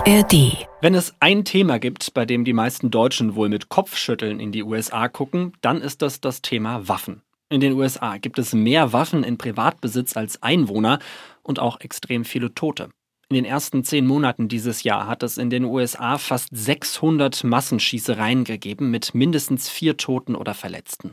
ARD. Wenn es ein Thema gibt, bei dem die meisten Deutschen wohl mit Kopfschütteln in die USA gucken, dann ist das das Thema Waffen. In den USA gibt es mehr Waffen in Privatbesitz als Einwohner und auch extrem viele Tote. In den ersten zehn Monaten dieses Jahr hat es in den USA fast 600 Massenschießereien gegeben mit mindestens vier Toten oder Verletzten.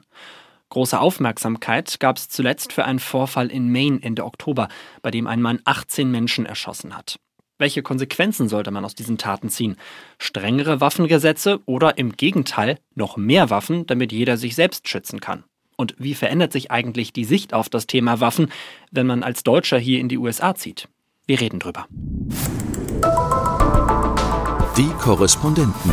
Große Aufmerksamkeit gab es zuletzt für einen Vorfall in Maine Ende Oktober, bei dem ein Mann 18 Menschen erschossen hat. Welche Konsequenzen sollte man aus diesen Taten ziehen? Strengere Waffengesetze oder im Gegenteil noch mehr Waffen, damit jeder sich selbst schützen kann? Und wie verändert sich eigentlich die Sicht auf das Thema Waffen, wenn man als Deutscher hier in die USA zieht? Wir reden drüber. Die Korrespondenten.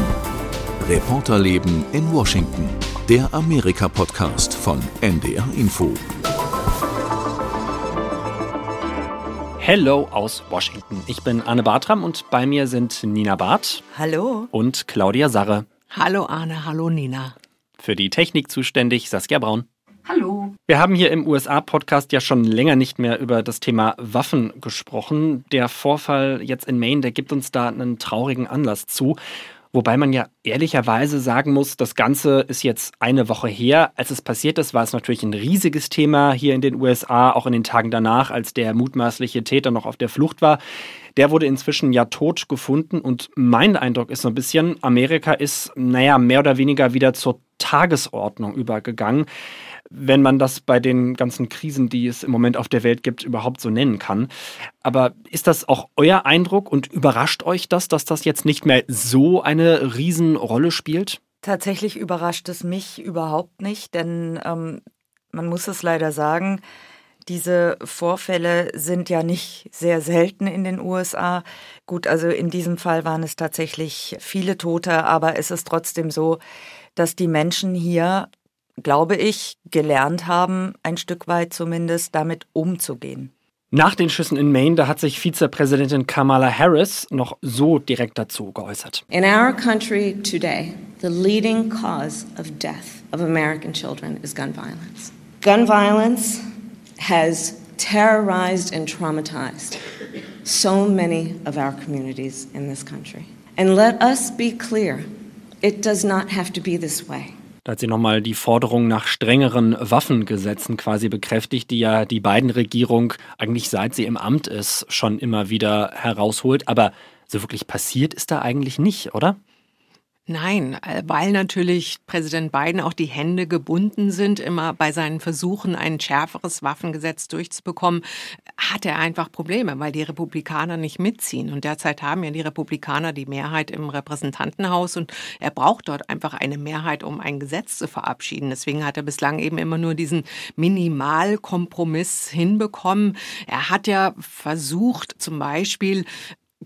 Reporterleben in Washington. Der Amerika-Podcast von NDR Info. Hello aus Washington. Ich bin Anne Bartram und bei mir sind Nina Barth. Hallo. Und Claudia Sarre. Hallo Arne, hallo Nina. Für die Technik zuständig Saskia Braun. Hallo. Wir haben hier im USA-Podcast ja schon länger nicht mehr über das Thema Waffen gesprochen. Der Vorfall jetzt in Maine, der gibt uns da einen traurigen Anlass zu. Wobei man ja ehrlicherweise sagen muss, das Ganze ist jetzt eine Woche her. Als es passiert ist, war es natürlich ein riesiges Thema hier in den USA, auch in den Tagen danach, als der mutmaßliche Täter noch auf der Flucht war. Der wurde inzwischen ja tot gefunden und mein Eindruck ist so ein bisschen, Amerika ist, naja, mehr oder weniger wieder zur Tagesordnung übergegangen wenn man das bei den ganzen Krisen, die es im Moment auf der Welt gibt, überhaupt so nennen kann. Aber ist das auch euer Eindruck und überrascht euch das, dass das jetzt nicht mehr so eine Riesenrolle spielt? Tatsächlich überrascht es mich überhaupt nicht, denn ähm, man muss es leider sagen, diese Vorfälle sind ja nicht sehr selten in den USA. Gut, also in diesem Fall waren es tatsächlich viele Tote, aber es ist trotzdem so, dass die Menschen hier glaube ich, gelernt haben, ein Stück weit zumindest damit umzugehen. Nach den Schüssen in Maine, da hat sich Vizepräsidentin Kamala Harris noch so direkt dazu geäußert. In our country today, the leading cause of death of American children is gun violence. Gun violence has terrorized and traumatized so many of our communities in this country. And let us be clear, it does not have to be this way. Da hat sie nochmal die Forderung nach strengeren Waffengesetzen quasi bekräftigt, die ja die beiden Regierung eigentlich seit sie im Amt ist schon immer wieder herausholt. Aber so wirklich passiert ist da eigentlich nicht, oder? Nein, äh, weil natürlich Präsident Biden auch die Hände gebunden sind, immer bei seinen Versuchen, ein schärferes Waffengesetz durchzubekommen, hat er einfach Probleme, weil die Republikaner nicht mitziehen. Und derzeit haben ja die Republikaner die Mehrheit im Repräsentantenhaus und er braucht dort einfach eine Mehrheit, um ein Gesetz zu verabschieden. Deswegen hat er bislang eben immer nur diesen Minimalkompromiss hinbekommen. Er hat ja versucht, zum Beispiel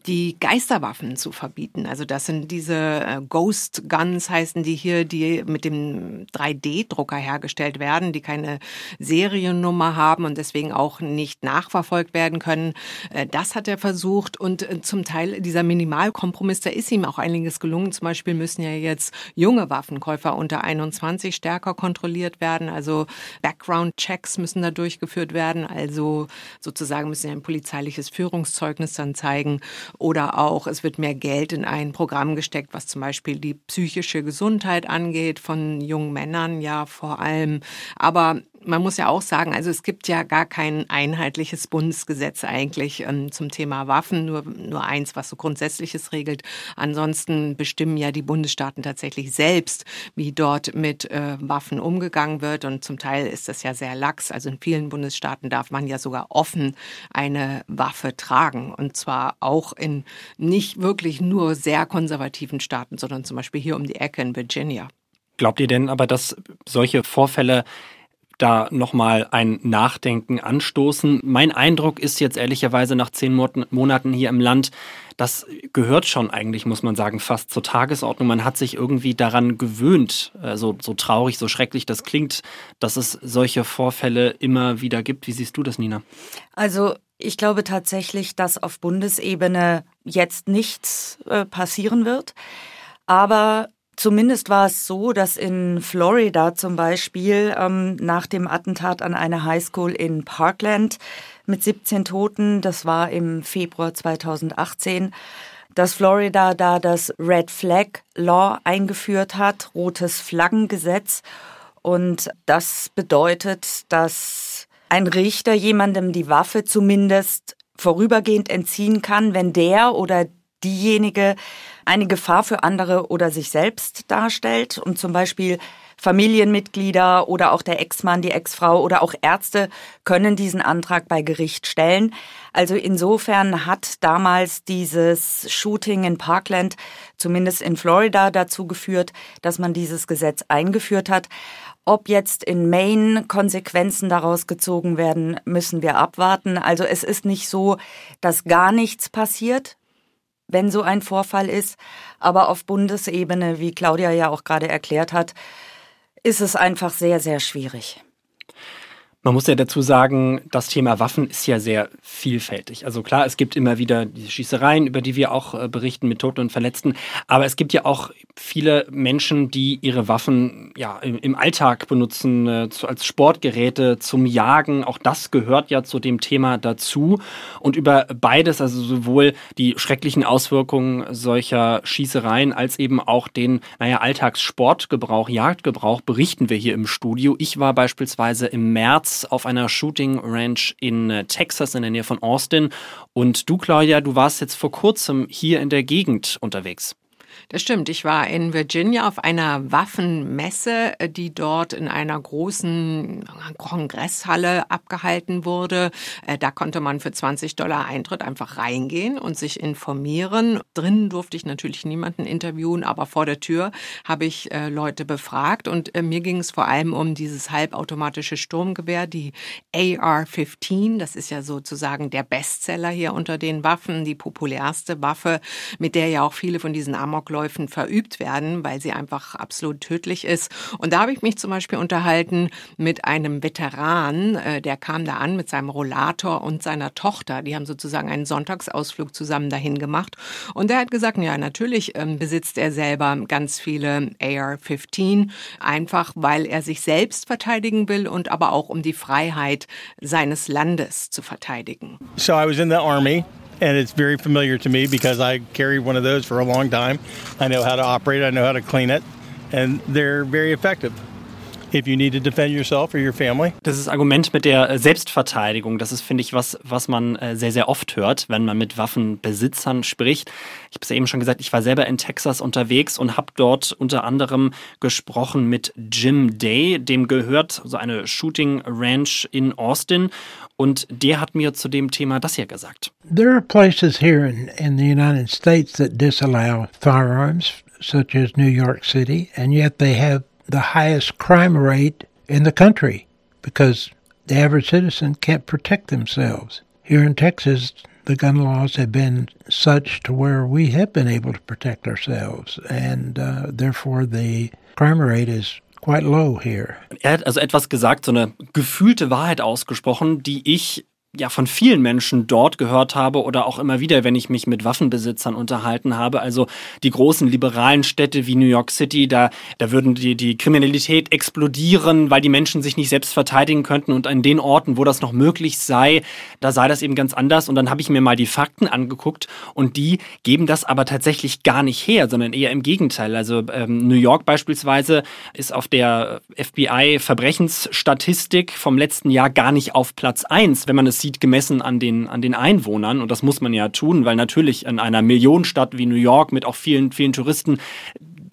die Geisterwaffen zu verbieten. Also das sind diese äh, Ghost Guns heißen die hier, die mit dem 3D-Drucker hergestellt werden, die keine Seriennummer haben und deswegen auch nicht nachverfolgt werden können. Äh, das hat er versucht und äh, zum Teil dieser Minimalkompromiss, da ist ihm auch einiges gelungen. Zum Beispiel müssen ja jetzt junge Waffenkäufer unter 21 stärker kontrolliert werden. Also Background-Checks müssen da durchgeführt werden. Also sozusagen müssen ja ein polizeiliches Führungszeugnis dann zeigen. Oder auch, es wird mehr Geld in ein Programm gesteckt, was zum Beispiel die psychische Gesundheit angeht, von jungen Männern ja vor allem. Aber man muss ja auch sagen, also es gibt ja gar kein einheitliches Bundesgesetz eigentlich ähm, zum Thema Waffen, nur, nur eins, was so Grundsätzliches regelt. Ansonsten bestimmen ja die Bundesstaaten tatsächlich selbst, wie dort mit äh, Waffen umgegangen wird. Und zum Teil ist das ja sehr lax. Also in vielen Bundesstaaten darf man ja sogar offen eine Waffe tragen. Und zwar auch in nicht wirklich nur sehr konservativen Staaten, sondern zum Beispiel hier um die Ecke in Virginia. Glaubt ihr denn aber, dass solche Vorfälle da nochmal ein Nachdenken anstoßen. Mein Eindruck ist jetzt ehrlicherweise nach zehn Monaten hier im Land, das gehört schon eigentlich, muss man sagen, fast zur Tagesordnung. Man hat sich irgendwie daran gewöhnt, äh, so, so traurig, so schrecklich das klingt, dass es solche Vorfälle immer wieder gibt. Wie siehst du das, Nina? Also ich glaube tatsächlich, dass auf Bundesebene jetzt nichts äh, passieren wird. Aber Zumindest war es so, dass in Florida zum Beispiel ähm, nach dem Attentat an eine Highschool in Parkland mit 17 Toten, das war im Februar 2018, dass Florida da das Red Flag Law eingeführt hat, rotes Flaggengesetz. Und das bedeutet, dass ein Richter jemandem die Waffe zumindest vorübergehend entziehen kann, wenn der oder diejenige eine Gefahr für andere oder sich selbst darstellt und zum Beispiel Familienmitglieder oder auch der Ex-Mann, die Ex-Frau oder auch Ärzte können diesen Antrag bei Gericht stellen. Also insofern hat damals dieses Shooting in Parkland, zumindest in Florida, dazu geführt, dass man dieses Gesetz eingeführt hat. Ob jetzt in Maine Konsequenzen daraus gezogen werden, müssen wir abwarten. Also es ist nicht so, dass gar nichts passiert wenn so ein Vorfall ist. Aber auf Bundesebene, wie Claudia ja auch gerade erklärt hat, ist es einfach sehr, sehr schwierig. Man muss ja dazu sagen, das Thema Waffen ist ja sehr vielfältig. Also klar, es gibt immer wieder diese Schießereien, über die wir auch äh, berichten mit Toten und Verletzten. Aber es gibt ja auch viele Menschen, die ihre Waffen ja im Alltag benutzen, äh, als Sportgeräte, zum Jagen. Auch das gehört ja zu dem Thema dazu. Und über beides, also sowohl die schrecklichen Auswirkungen solcher Schießereien als eben auch den, naja, Alltagssportgebrauch, Jagdgebrauch berichten wir hier im Studio. Ich war beispielsweise im März März auf einer Shooting Ranch in äh, Texas in der Nähe von Austin. Und du, Claudia, du warst jetzt vor kurzem hier in der Gegend unterwegs. Das stimmt. Ich war in Virginia auf einer Waffenmesse, die dort in einer großen Kongresshalle abgehalten wurde. Äh, da konnte man für 20 Dollar Eintritt einfach reingehen und sich informieren. Drinnen durfte ich natürlich niemanden interviewen, aber vor der Tür habe ich äh, Leute befragt und äh, mir ging es vor allem um dieses halbautomatische Sturmgewehr, die AR-15. Das ist ja sozusagen der Bestseller hier unter den Waffen, die populärste Waffe, mit der ja auch viele von diesen Amokläufen Amokläufen verübt werden, weil sie einfach absolut tödlich ist. Und da habe ich mich zum Beispiel unterhalten mit einem Veteran, äh, der kam da an mit seinem Rollator und seiner Tochter. Die haben sozusagen einen Sonntagsausflug zusammen dahin gemacht. Und der hat gesagt, ja, natürlich ähm, besitzt er selber ganz viele AR-15, einfach weil er sich selbst verteidigen will und aber auch um die Freiheit seines Landes zu verteidigen. So I was in the army and it's very familiar to me because I carried one of those for a long time. I know how to operate, I know how to clean it, and they're very effective. If you need to defend yourself or your family. Das ist Argument mit der äh, Selbstverteidigung. Das ist, finde ich, was, was man äh, sehr, sehr oft hört, wenn man mit Waffenbesitzern spricht. Ich habe es ja eben schon gesagt, ich war selber in Texas unterwegs und habe dort unter anderem gesprochen mit Jim Day. Dem gehört so eine Shooting Ranch in Austin. Und der hat mir zu dem Thema das hier gesagt. There are places here in, in the United States that disallow firearms, such as New York City, and yet they have the highest crime rate in the country because the average citizen can't protect themselves. Here in Texas, the gun laws have been such to where we have been able to protect ourselves, and uh, therefore the crime rate is quite low here. Er hat also etwas gesagt, so eine gefühlte Wahrheit ausgesprochen, die ich ja von vielen Menschen dort gehört habe oder auch immer wieder, wenn ich mich mit Waffenbesitzern unterhalten habe. Also die großen liberalen Städte wie New York City, da, da würden die, die Kriminalität explodieren, weil die Menschen sich nicht selbst verteidigen könnten. Und an den Orten, wo das noch möglich sei, da sei das eben ganz anders. Und dann habe ich mir mal die Fakten angeguckt und die geben das aber tatsächlich gar nicht her, sondern eher im Gegenteil. Also ähm, New York beispielsweise ist auf der FBI-Verbrechensstatistik vom letzten Jahr gar nicht auf Platz eins, wenn man es sieht, gemessen an den, an den Einwohnern. Und das muss man ja tun, weil natürlich in einer Millionenstadt wie New York mit auch vielen, vielen Touristen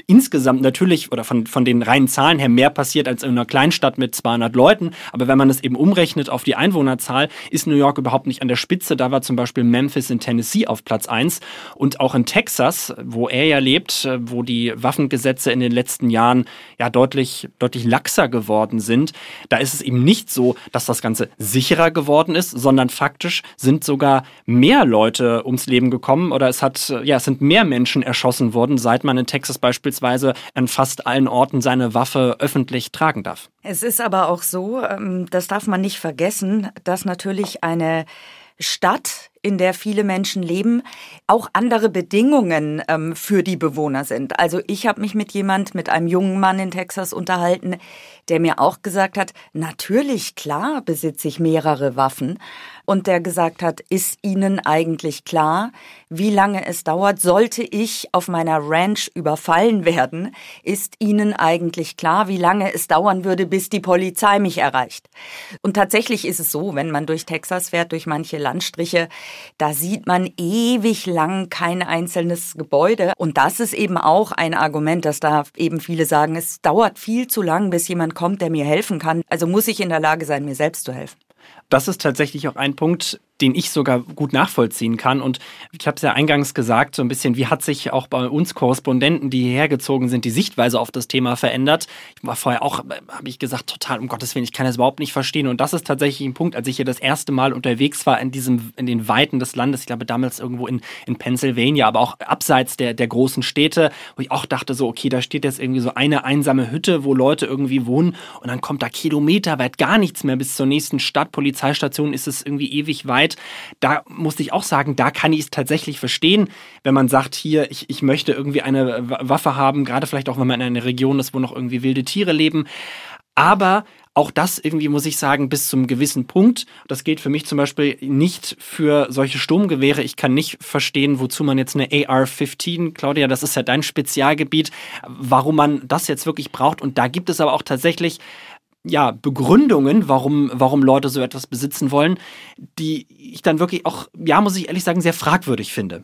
insgesamt natürlich oder von, von den reinen Zahlen her mehr passiert als in einer Kleinstadt mit 200 Leuten. Aber wenn man das eben umrechnet auf die Einwohnerzahl, ist New York überhaupt nicht an der Spitze. Da war zum Beispiel Memphis in Tennessee auf Platz 1 und auch in Texas, wo er ja lebt, wo die Waffengesetze in den letzten Jahren ja deutlich, deutlich laxer geworden sind. Da ist es eben nicht so, dass das Ganze sicherer geworden ist, sondern faktisch sind sogar mehr Leute ums Leben gekommen oder es hat, ja, es sind mehr Menschen erschossen worden, seit man in Texas beispielsweise beispielsweise an fast allen Orten seine Waffe öffentlich tragen darf. Es ist aber auch so, ähm, das darf man nicht vergessen, dass natürlich eine Stadt, in der viele Menschen leben, auch andere Bedingungen ähm, für die Bewohner sind. Also ich habe mich mit jemand, mit einem jungen Mann in Texas unterhalten, der mir auch gesagt hat, natürlich, klar, besitze ich mehrere Waffen. Und der gesagt hat, ist Ihnen eigentlich klar, wie lange es dauert, sollte ich auf meiner Ranch überfallen werden, ist Ihnen eigentlich klar, wie lange es dauern würde, bis die Polizei mich erreicht. Und tatsächlich ist es so, wenn man durch Texas fährt, durch manche Landstriche, da sieht man ewig lang kein einzelnes Gebäude. Und das ist eben auch ein Argument, dass da eben viele sagen, es dauert viel zu lang, bis jemand kommt, der mir helfen kann. Also muss ich in der Lage sein, mir selbst zu helfen. Das ist tatsächlich auch ein Punkt, den ich sogar gut nachvollziehen kann. Und ich habe es ja eingangs gesagt, so ein bisschen, wie hat sich auch bei uns Korrespondenten, die hierher gezogen sind, die Sichtweise auf das Thema verändert. Ich war vorher auch, habe ich gesagt, total, um Gottes Willen, ich kann das überhaupt nicht verstehen. Und das ist tatsächlich ein Punkt, als ich hier das erste Mal unterwegs war in diesem, in den Weiten des Landes, ich glaube damals irgendwo in, in Pennsylvania, aber auch abseits der, der großen Städte, wo ich auch dachte so, okay, da steht jetzt irgendwie so eine einsame Hütte, wo Leute irgendwie wohnen und dann kommt da kilometerweit gar nichts mehr bis zur nächsten Stadt, Polizeistation ist es irgendwie ewig weit Zeit. Da musste ich auch sagen, da kann ich es tatsächlich verstehen, wenn man sagt, hier, ich, ich möchte irgendwie eine Waffe haben, gerade vielleicht auch, wenn man in einer Region ist, wo noch irgendwie wilde Tiere leben. Aber auch das irgendwie muss ich sagen, bis zum gewissen Punkt. Das gilt für mich zum Beispiel nicht für solche Sturmgewehre. Ich kann nicht verstehen, wozu man jetzt eine AR-15, Claudia, das ist ja dein Spezialgebiet, warum man das jetzt wirklich braucht. Und da gibt es aber auch tatsächlich ja, Begründungen, warum, warum Leute so etwas besitzen wollen, die ich dann wirklich auch, ja, muss ich ehrlich sagen, sehr fragwürdig finde.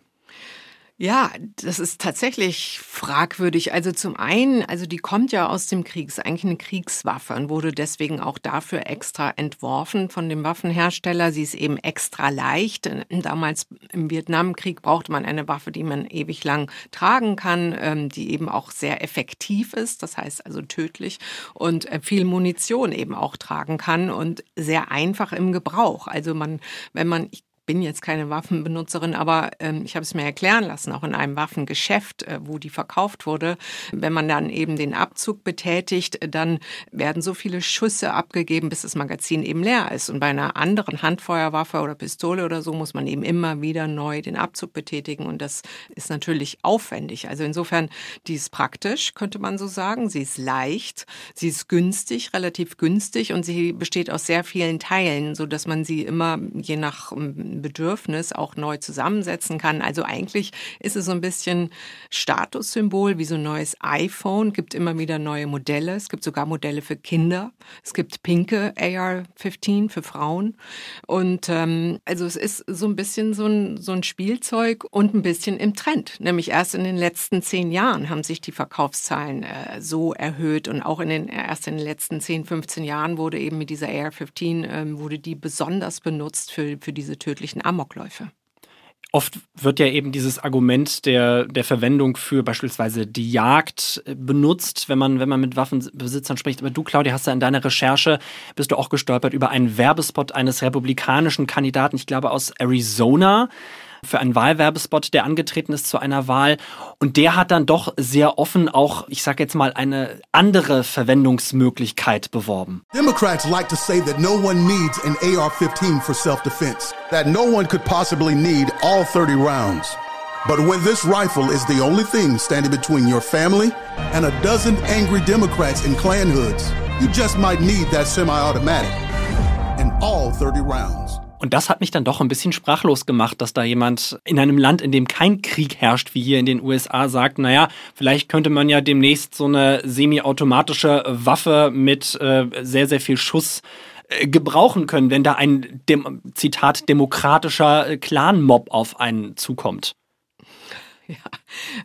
Ja, das ist tatsächlich fragwürdig. Also zum einen, also die kommt ja aus dem Krieg, ist eigentlich eine Kriegswaffe und wurde deswegen auch dafür extra entworfen von dem Waffenhersteller. Sie ist eben extra leicht. Damals im Vietnamkrieg brauchte man eine Waffe, die man ewig lang tragen kann, ähm, die eben auch sehr effektiv ist, das heißt also tödlich und äh, viel Munition eben auch tragen kann und sehr einfach im Gebrauch. Also man, wenn man, ich bin jetzt keine Waffenbenutzerin, aber ähm, ich habe es mir erklären lassen, auch in einem Waffengeschäft, äh, wo die verkauft wurde. Wenn man dann eben den Abzug betätigt, dann werden so viele Schüsse abgegeben, bis das Magazin eben leer ist. Und bei einer anderen Handfeuerwaffe oder Pistole oder so muss man eben immer wieder neu den Abzug betätigen. Und das ist natürlich aufwendig. Also insofern, die ist praktisch, könnte man so sagen. Sie ist leicht, sie ist günstig, relativ günstig und sie besteht aus sehr vielen Teilen, so dass man sie immer je nach Bedürfnis auch neu zusammensetzen kann. Also eigentlich ist es so ein bisschen Statussymbol wie so ein neues iPhone. Gibt immer wieder neue Modelle. Es gibt sogar Modelle für Kinder. Es gibt pinke AR-15 für Frauen. Und ähm, also es ist so ein bisschen so ein, so ein Spielzeug und ein bisschen im Trend. Nämlich erst in den letzten zehn Jahren haben sich die Verkaufszahlen äh, so erhöht und auch in den erst in den letzten 10, 15 Jahren wurde eben mit dieser AR-15 ähm, wurde die besonders benutzt für, für diese tödlichen möglichen Amokläufe. Oft wird ja eben dieses Argument der, der Verwendung für beispielsweise die Jagd äh, benutzt, wenn man, wenn man mit Waffenbesitzern spricht. Aber du, Claudia, hast ja in deiner Recherche, bist du auch gestolpert über einen Werbespot eines republikanischen Kandidaten, ich glaube aus Arizona, für einen Wahlwerbespot, der angetreten ist zu einer Wahl. Und der hat dann doch sehr offen auch, ich sag jetzt mal, eine andere Verwendungsmöglichkeit beworben. Democrats like to say that no one needs an AR-15 for self-defense. That no one could possibly need all 30 rounds. But when this rifle is the only thing standing between your family and a dozen angry Democrats in Klan hoods, you just might need that semi-automatic and all 30 rounds. Und das hat mich dann doch ein bisschen sprachlos gemacht, dass da jemand in einem Land, in dem kein Krieg herrscht, wie hier in den USA, sagt, naja, vielleicht könnte man ja demnächst so eine semi-automatische Waffe mit äh, sehr, sehr viel Schuss äh, gebrauchen können, wenn da ein, dem, Zitat, demokratischer Clan-Mob auf einen zukommt. Ja,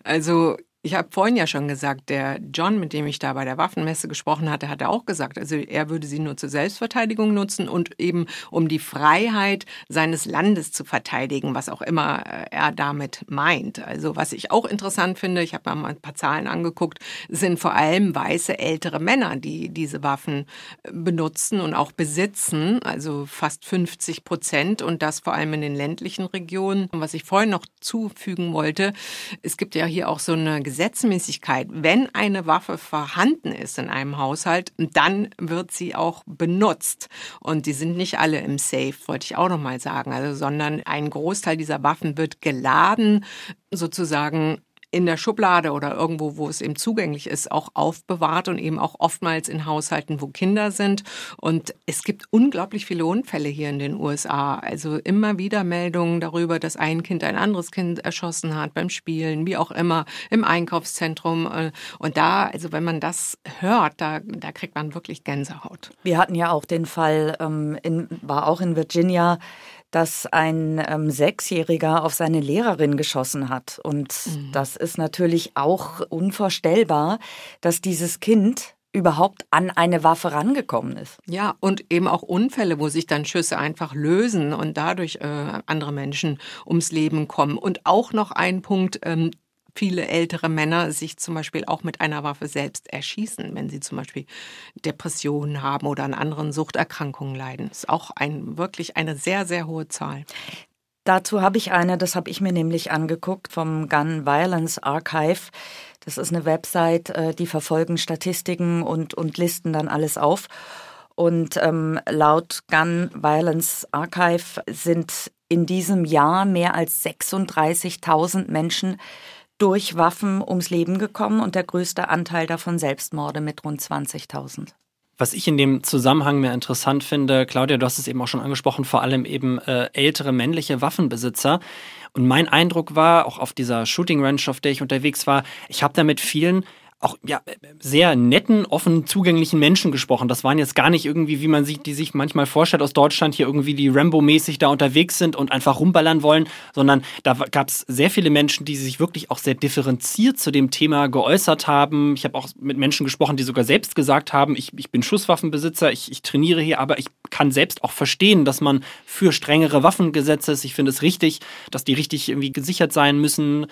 also ich habe vorhin ja schon gesagt, der John, mit dem ich da bei der Waffenmesse gesprochen hatte, hatte auch gesagt, also er würde sie nur zur Selbstverteidigung nutzen und eben um die Freiheit seines Landes zu verteidigen, was auch immer äh, er damit meint. Also was ich auch interessant finde, ich habe mal ein paar Zahlen angeguckt, sind vor allem weiße ältere Männer, die diese Waffen äh, benutzen und auch besitzen, also fast 50 Prozent und das vor allem in den ländlichen Regionen. Und was ich vorhin noch zufügen wollte, es gibt ja hier auch so eine Gesetzmäßigkeit, wenn eine Waffe vorhanden ist in einem Haushalt, dann wird sie auch benutzt. Und die sind nicht alle im Safe, wollte ich auch nochmal sagen, also, sondern ein Großteil dieser Waffen wird geladen, sozusagen in der Schublade oder irgendwo, wo es eben zugänglich ist, auch aufbewahrt und eben auch oftmals in Haushalten, wo Kinder sind. Und es gibt unglaublich viele Unfälle hier in den USA. Also immer wieder Meldungen darüber, dass ein Kind ein anderes Kind erschossen hat beim Spielen, wie auch immer, im Einkaufszentrum. Und da, also wenn man das hört, da, da kriegt man wirklich Gänsehaut. Wir hatten ja auch den Fall, ähm, in, war auch in Virginia, dass ein ähm, Sechsjähriger auf seine Lehrerin geschossen hat. Und mhm. das ist natürlich auch unvorstellbar, dass dieses Kind überhaupt an eine Waffe rangekommen ist. Ja, und eben auch Unfälle, wo sich dann Schüsse einfach lösen und dadurch äh, andere Menschen ums Leben kommen. Und auch noch ein Punkt, ähm, viele ältere Männer sich zum Beispiel auch mit einer Waffe selbst erschießen, wenn sie zum Beispiel Depressionen haben oder an anderen Suchterkrankungen leiden. Das ist auch ein, wirklich eine sehr, sehr hohe Zahl. Dazu habe ich eine, das habe ich mir nämlich angeguckt vom Gun Violence Archive. Das ist eine Website, äh, die verfolgen Statistiken und, und listen dann alles auf. Und ähm, laut Gun Violence Archive sind in diesem Jahr mehr als 36.000 Menschen durch Waffen ums Leben gekommen und der größte Anteil davon Selbstmorde mit rund 20.000. Was ich in dem Zusammenhang mehr interessant finde, Claudia, du hast es eben auch schon angesprochen, vor allem eben äh, ältere männliche Waffenbesitzer. Und mein Eindruck war, auch auf dieser Shooting Ranch, auf der ich unterwegs war, ich habe da mit vielen auch ja, sehr netten, offen zugänglichen Menschen gesprochen. Das waren jetzt gar nicht irgendwie, wie man sich die sich manchmal vorstellt aus Deutschland, hier irgendwie die Rambo-mäßig da unterwegs sind und einfach rumballern wollen, sondern da gab es sehr viele Menschen, die sich wirklich auch sehr differenziert zu dem Thema geäußert haben. Ich habe auch mit Menschen gesprochen, die sogar selbst gesagt haben, ich, ich bin Schusswaffenbesitzer, ich, ich trainiere hier, aber ich kann selbst auch verstehen, dass man für strengere Waffengesetze ist. Ich finde es richtig, dass die richtig irgendwie gesichert sein müssen.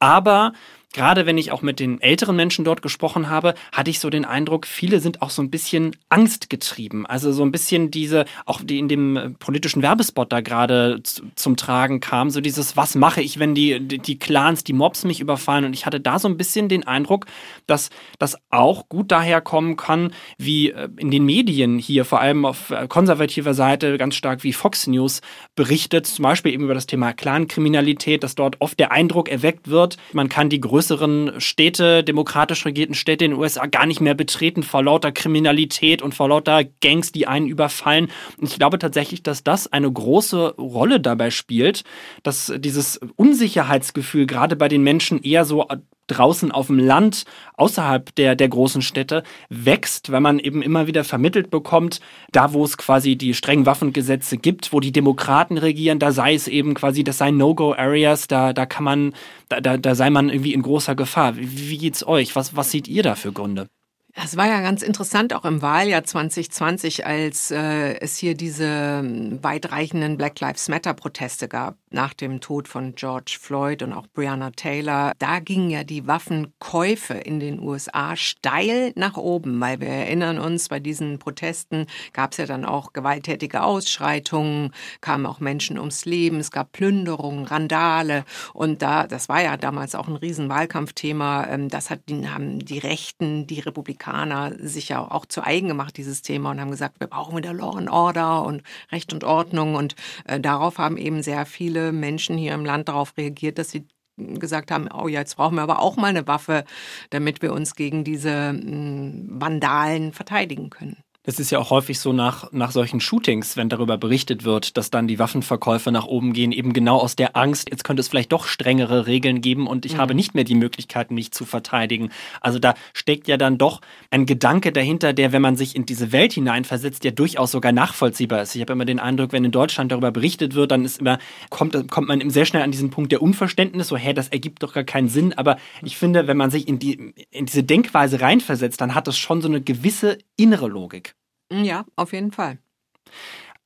Aber gerade wenn ich auch mit den älteren Menschen dort gesprochen habe, hatte ich so den Eindruck, viele sind auch so ein bisschen angstgetrieben. Also so ein bisschen diese, auch die in dem äh, politischen Werbespot da gerade zum Tragen kam, so dieses, was mache ich, wenn die, die Clans, die Mobs mich überfallen? Und ich hatte da so ein bisschen den Eindruck, dass das auch gut daherkommen kann, wie äh, in den Medien hier, vor allem auf äh, konservativer Seite, ganz stark wie Fox News berichtet, zum Beispiel eben über das Thema Clankriminalität, dass dort oft der Eindruck erweckt wird, man kann die größte größeren Städte, demokratisch regierten Städte in den USA gar nicht mehr betreten vor lauter Kriminalität und vor lauter Gangs, die einen überfallen. Und ich glaube tatsächlich, dass das eine große Rolle dabei spielt, dass dieses Unsicherheitsgefühl gerade bei den Menschen eher so draußen auf dem Land, außerhalb der, der großen Städte, wächst, weil man eben immer wieder vermittelt bekommt, da wo es quasi die strengen Waffengesetze gibt, wo die Demokraten regieren, da sei es eben quasi, das seien No-Go-Areas, da, da kann man, da, da, da sei man irgendwie in großer Gefahr. Wie, wie geht's euch? Was, was seht ihr da für Gründe? Das war ja ganz interessant auch im Wahljahr 2020, als äh, es hier diese ähm, weitreichenden Black Lives Matter Proteste gab nach dem Tod von George Floyd und auch Breonna Taylor. Da gingen ja die Waffenkäufe in den USA steil nach oben, weil wir erinnern uns, bei diesen Protesten gab es ja dann auch gewalttätige Ausschreitungen, kamen auch Menschen ums Leben, es gab Plünderungen, Randale und da, das war ja damals auch ein Riesenwahlkampfthema. Ähm, das hat, haben die Rechten, die Republikaner Amerikaner sich ja auch zu eigen gemacht, dieses Thema, und haben gesagt, wir brauchen wieder Law and Order und Recht und Ordnung. Und äh, darauf haben eben sehr viele Menschen hier im Land darauf reagiert, dass sie gesagt haben, oh ja, jetzt brauchen wir aber auch mal eine Waffe, damit wir uns gegen diese hm, Vandalen verteidigen können. Es ist ja auch häufig so nach, nach solchen Shootings, wenn darüber berichtet wird, dass dann die Waffenverkäufe nach oben gehen, eben genau aus der Angst, jetzt könnte es vielleicht doch strengere Regeln geben und ich mhm. habe nicht mehr die Möglichkeit, mich zu verteidigen. Also da steckt ja dann doch ein Gedanke dahinter, der, wenn man sich in diese Welt hineinversetzt, ja durchaus sogar nachvollziehbar ist. Ich habe immer den Eindruck, wenn in Deutschland darüber berichtet wird, dann ist immer, kommt, kommt man sehr schnell an diesen Punkt der Unverständnis, so, hä, das ergibt doch gar keinen Sinn. Aber ich finde, wenn man sich in, die, in diese Denkweise reinversetzt, dann hat das schon so eine gewisse innere Logik. Ja, auf jeden Fall.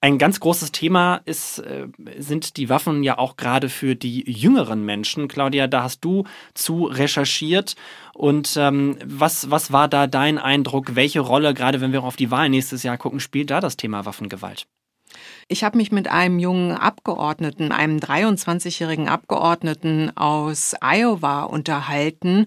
Ein ganz großes Thema ist, äh, sind die Waffen ja auch gerade für die jüngeren Menschen. Claudia, da hast du zu recherchiert. Und ähm, was, was war da dein Eindruck? Welche Rolle, gerade wenn wir auf die Wahl nächstes Jahr gucken, spielt da das Thema Waffengewalt? Ich habe mich mit einem jungen Abgeordneten, einem 23-jährigen Abgeordneten aus Iowa unterhalten.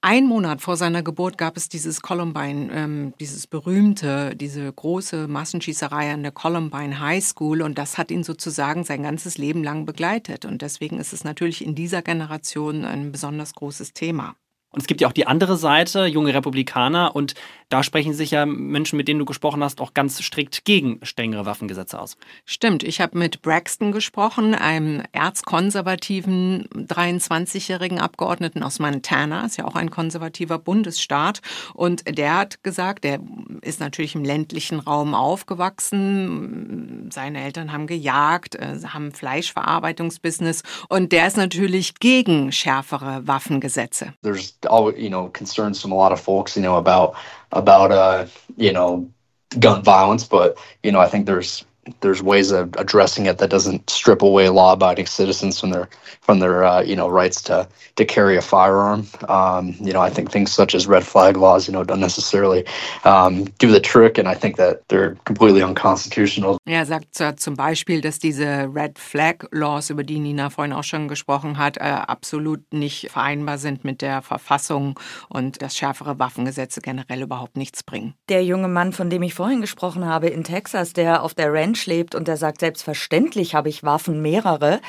Ein Monat vor seiner Geburt gab es dieses Columbine, ähm, dieses berühmte, diese große Massenschießerei an der Columbine High School und das hat ihn sozusagen sein ganzes Leben lang begleitet und deswegen ist es natürlich in dieser Generation ein besonders großes Thema. Und es gibt ja auch die andere Seite, junge Republikaner, und da sprechen sich ja Menschen, mit denen du gesprochen hast, auch ganz strikt gegen strengere Waffengesetze aus. Stimmt, ich habe mit Braxton gesprochen, einem erzkonservativen 23-jährigen Abgeordneten aus Montana, ist ja auch ein konservativer Bundesstaat, und der hat gesagt, der ist natürlich im ländlichen Raum aufgewachsen, seine Eltern haben gejagt, äh, haben Fleischverarbeitungsbusiness, und der ist natürlich gegen schärfere Waffengesetze. There's all you know concerns from a lot of folks, you know, about about uh, you know gun violence, but you know, I think there's there's ways of addressing it that doesn't strip away law-abiding citizens from their from their uh, you know rights to to carry a firearm. Um, you know, I think things such as red flag laws, you know, don't necessarily um, do the trick, and I think that they're completely unconstitutional. Er sagt zum Beispiel, dass diese Red Flag Laws, über die Nina vorhin auch schon gesprochen hat, äh, absolut nicht vereinbar sind mit der Verfassung und dass schärfere Waffengesetze generell überhaupt nichts bringen. Der junge Mann, von dem ich vorhin gesprochen habe in Texas, der auf der Ranch lebt und der sagt, selbstverständlich habe ich Waffen, mehrere,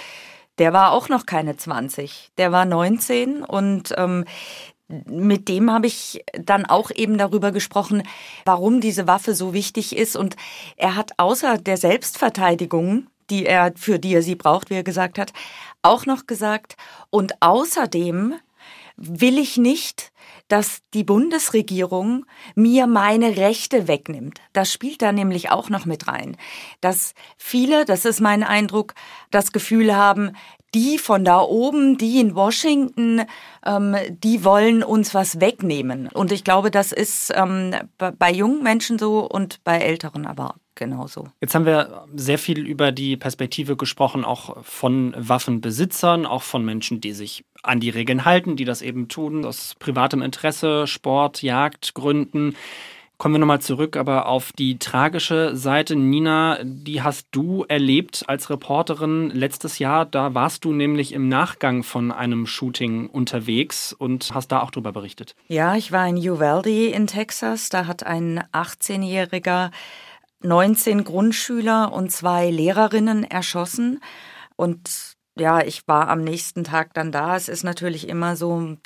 der war auch noch keine 20. Der war 19 und ähm, mit dem habe ich dann auch eben darüber gesprochen, warum diese Waffe so wichtig ist. Und er hat außer der Selbstverteidigung, die er, für die er sie braucht, wie er gesagt hat, auch noch gesagt, und außerdem will ich nicht, dass die Bundesregierung mir meine Rechte wegnimmt. Das spielt da nämlich auch noch mit rein. Dass viele, das ist mein Eindruck, das Gefühl haben, die von da oben, die in Washington, ähm, die wollen uns was wegnehmen. Und ich glaube, das ist ähm, bei jungen Menschen so und bei älteren aber genauso. Jetzt haben wir sehr viel über die Perspektive gesprochen, auch von Waffenbesitzern, auch von Menschen, die sich an die Regeln halten, die das eben tun, aus privatem Interesse, Sport, Jagdgründen. Kommen wir nochmal zurück, aber auf die tragische Seite. Nina, die hast du erlebt als Reporterin letztes Jahr. Da warst du nämlich im Nachgang von einem Shooting unterwegs und hast da auch drüber berichtet. Ja, ich war in Uvalde in Texas. Da hat ein 18-Jähriger 19 Grundschüler und zwei Lehrerinnen erschossen. Und ja, ich war am nächsten Tag dann da. Es ist natürlich immer so,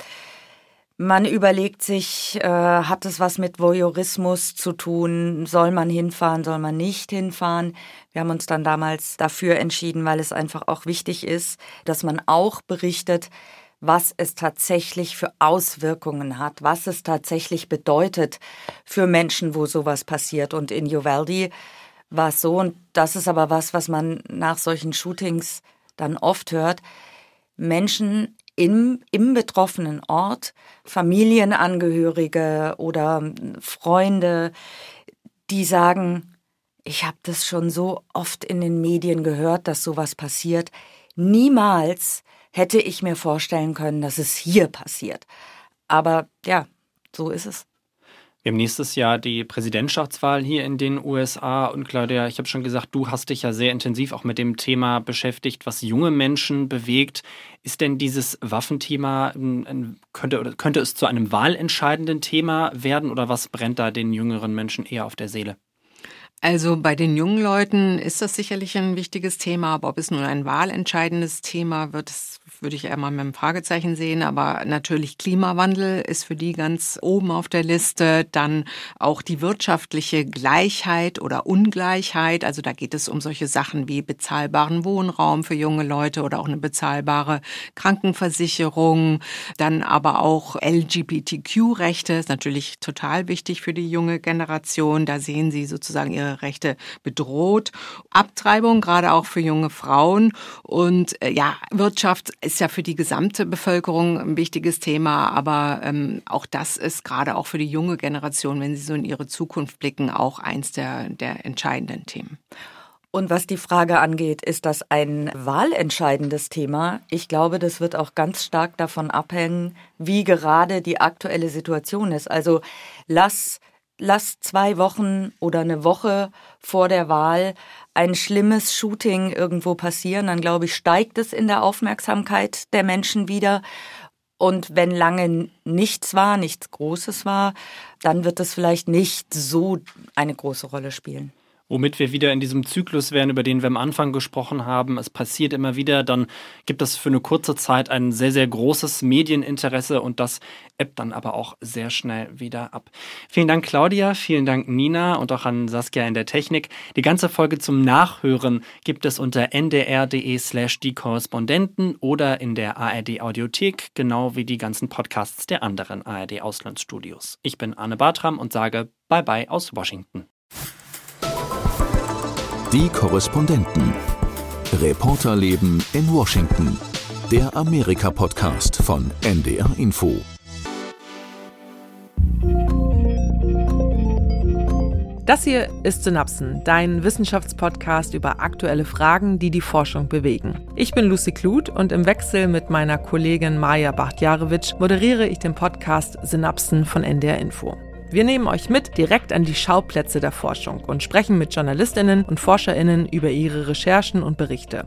man überlegt sich, äh, hat es was mit Voyeurismus zu tun? Soll man hinfahren? Soll man nicht hinfahren? Wir haben uns dann damals dafür entschieden, weil es einfach auch wichtig ist, dass man auch berichtet, was es tatsächlich für Auswirkungen hat, was es tatsächlich bedeutet für Menschen, wo sowas passiert. Und in Uvalde war es so, und das ist aber was, was man nach solchen Shootings dann oft hört, Menschen im, im betroffenen Ort, Familienangehörige oder Freunde, die sagen, ich habe das schon so oft in den Medien gehört, dass sowas passiert. Niemals hätte ich mir vorstellen können, dass es hier passiert. Aber ja, so ist es. Wir haben nächstes Jahr die Präsidentschaftswahl hier in den USA und Claudia, ich habe schon gesagt, du hast dich ja sehr intensiv auch mit dem Thema beschäftigt, was junge Menschen bewegt. Ist denn dieses Waffenthema, könnte, könnte es zu einem wahlentscheidenden Thema werden oder was brennt da den jüngeren Menschen eher auf der Seele? Also bei den jungen Leuten ist das sicherlich ein wichtiges Thema, aber ob es nun ein wahlentscheidendes Thema wird, das würde ich eher mal mit einem Fragezeichen sehen. Aber natürlich Klimawandel ist für die ganz oben auf der Liste. Dann auch die wirtschaftliche Gleichheit oder Ungleichheit. Also da geht es um solche Sachen wie bezahlbaren Wohnraum für junge Leute oder auch eine bezahlbare Krankenversicherung. Dann aber auch LGBTQ-Rechte ist natürlich total wichtig für die junge Generation. Da sehen sie sozusagen ihre Rechte bedroht. Abtreibung, gerade auch für junge Frauen. Und äh, ja, Wirtschaft ist ja für die gesamte Bevölkerung ein wichtiges Thema, aber ähm, auch das ist gerade auch für die junge Generation, wenn sie so in ihre Zukunft blicken, auch eins der, der entscheidenden Themen. Und was die Frage angeht, ist das ein wahlentscheidendes Thema? Ich glaube, das wird auch ganz stark davon abhängen, wie gerade die aktuelle Situation ist. Also lass lass zwei Wochen oder eine Woche vor der Wahl ein schlimmes Shooting irgendwo passieren, dann glaube ich, steigt es in der Aufmerksamkeit der Menschen wieder. Und wenn lange nichts war, nichts Großes war, dann wird es vielleicht nicht so eine große Rolle spielen womit wir wieder in diesem Zyklus wären, über den wir am Anfang gesprochen haben. Es passiert immer wieder, dann gibt es für eine kurze Zeit ein sehr, sehr großes Medieninteresse und das ebbt dann aber auch sehr schnell wieder ab. Vielen Dank, Claudia, vielen Dank, Nina und auch an Saskia in der Technik. Die ganze Folge zum Nachhören gibt es unter ndr.de slash die Korrespondenten oder in der ARD Audiothek, genau wie die ganzen Podcasts der anderen ARD Auslandsstudios. Ich bin Anne Bartram und sage Bye bye aus Washington. Die Korrespondenten. Reporterleben in Washington. Der Amerika-Podcast von NDR Info. Das hier ist Synapsen, dein Wissenschaftspodcast über aktuelle Fragen, die die Forschung bewegen. Ich bin Lucy Kluth und im Wechsel mit meiner Kollegin Maja Bachtjarewitsch moderiere ich den Podcast Synapsen von NDR Info. Wir nehmen euch mit direkt an die Schauplätze der Forschung und sprechen mit Journalistinnen und Forscherinnen über ihre Recherchen und Berichte.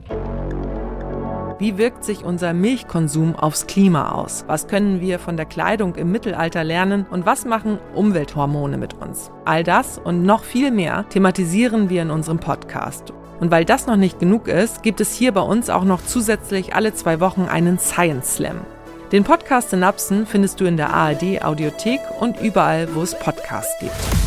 Wie wirkt sich unser Milchkonsum aufs Klima aus? Was können wir von der Kleidung im Mittelalter lernen? Und was machen Umwelthormone mit uns? All das und noch viel mehr thematisieren wir in unserem Podcast. Und weil das noch nicht genug ist, gibt es hier bei uns auch noch zusätzlich alle zwei Wochen einen Science Slam. Den Podcast Synapsen findest du in der ARD Audiothek und überall, wo es Podcasts gibt.